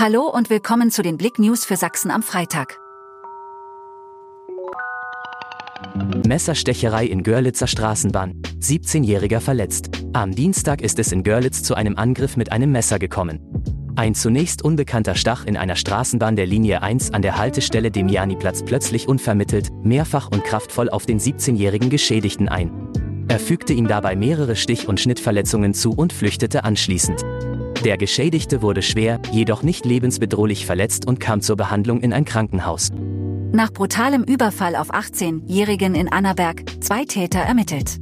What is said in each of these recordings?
Hallo und willkommen zu den Blick News für Sachsen am Freitag. Messerstecherei in Görlitzer Straßenbahn. 17-Jähriger verletzt. Am Dienstag ist es in Görlitz zu einem Angriff mit einem Messer gekommen. Ein zunächst unbekannter stach in einer Straßenbahn der Linie 1 an der Haltestelle Demianiplatz plötzlich unvermittelt, mehrfach und kraftvoll auf den 17-jährigen Geschädigten ein. Er fügte ihm dabei mehrere Stich- und Schnittverletzungen zu und flüchtete anschließend. Der Geschädigte wurde schwer, jedoch nicht lebensbedrohlich verletzt und kam zur Behandlung in ein Krankenhaus. Nach brutalem Überfall auf 18-Jährigen in Annaberg, zwei Täter ermittelt.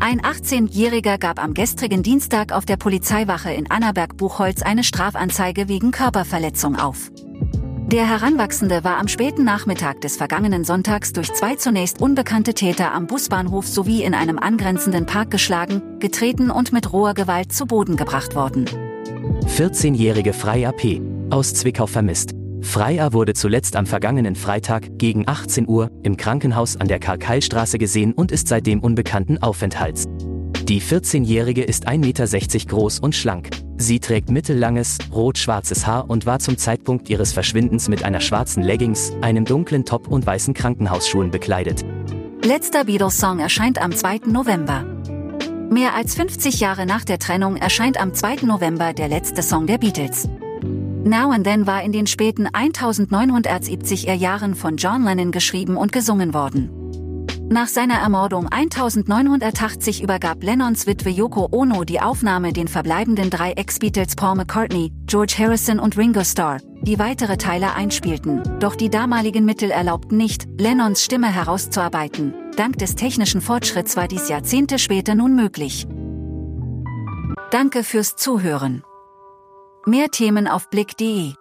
Ein 18-Jähriger gab am gestrigen Dienstag auf der Polizeiwache in Annaberg-Buchholz eine Strafanzeige wegen Körperverletzung auf. Der Heranwachsende war am späten Nachmittag des vergangenen Sonntags durch zwei zunächst unbekannte Täter am Busbahnhof sowie in einem angrenzenden Park geschlagen, getreten und mit roher Gewalt zu Boden gebracht worden. 14-jährige Freier P. aus Zwickau vermisst. Freier wurde zuletzt am vergangenen Freitag gegen 18 Uhr im Krankenhaus an der Karl-Keil-Straße gesehen und ist seitdem unbekannten Aufenthalts. Die 14-Jährige ist 1,60 Meter groß und schlank. Sie trägt mittellanges, rot-schwarzes Haar und war zum Zeitpunkt ihres Verschwindens mit einer schwarzen Leggings, einem dunklen Top und weißen Krankenhausschuhen bekleidet. Letzter Beatles-Song erscheint am 2. November. Mehr als 50 Jahre nach der Trennung erscheint am 2. November der letzte Song der Beatles. Now and Then war in den späten 1970er Jahren von John Lennon geschrieben und gesungen worden. Nach seiner Ermordung 1980 übergab Lennons Witwe Yoko Ono die Aufnahme den verbleibenden drei Ex-Beatles Paul McCartney, George Harrison und Ringo Starr, die weitere Teile einspielten, doch die damaligen Mittel erlaubten nicht, Lennons Stimme herauszuarbeiten. Dank des technischen Fortschritts war dies Jahrzehnte später nun möglich. Danke fürs Zuhören. Mehr Themen auf blick.de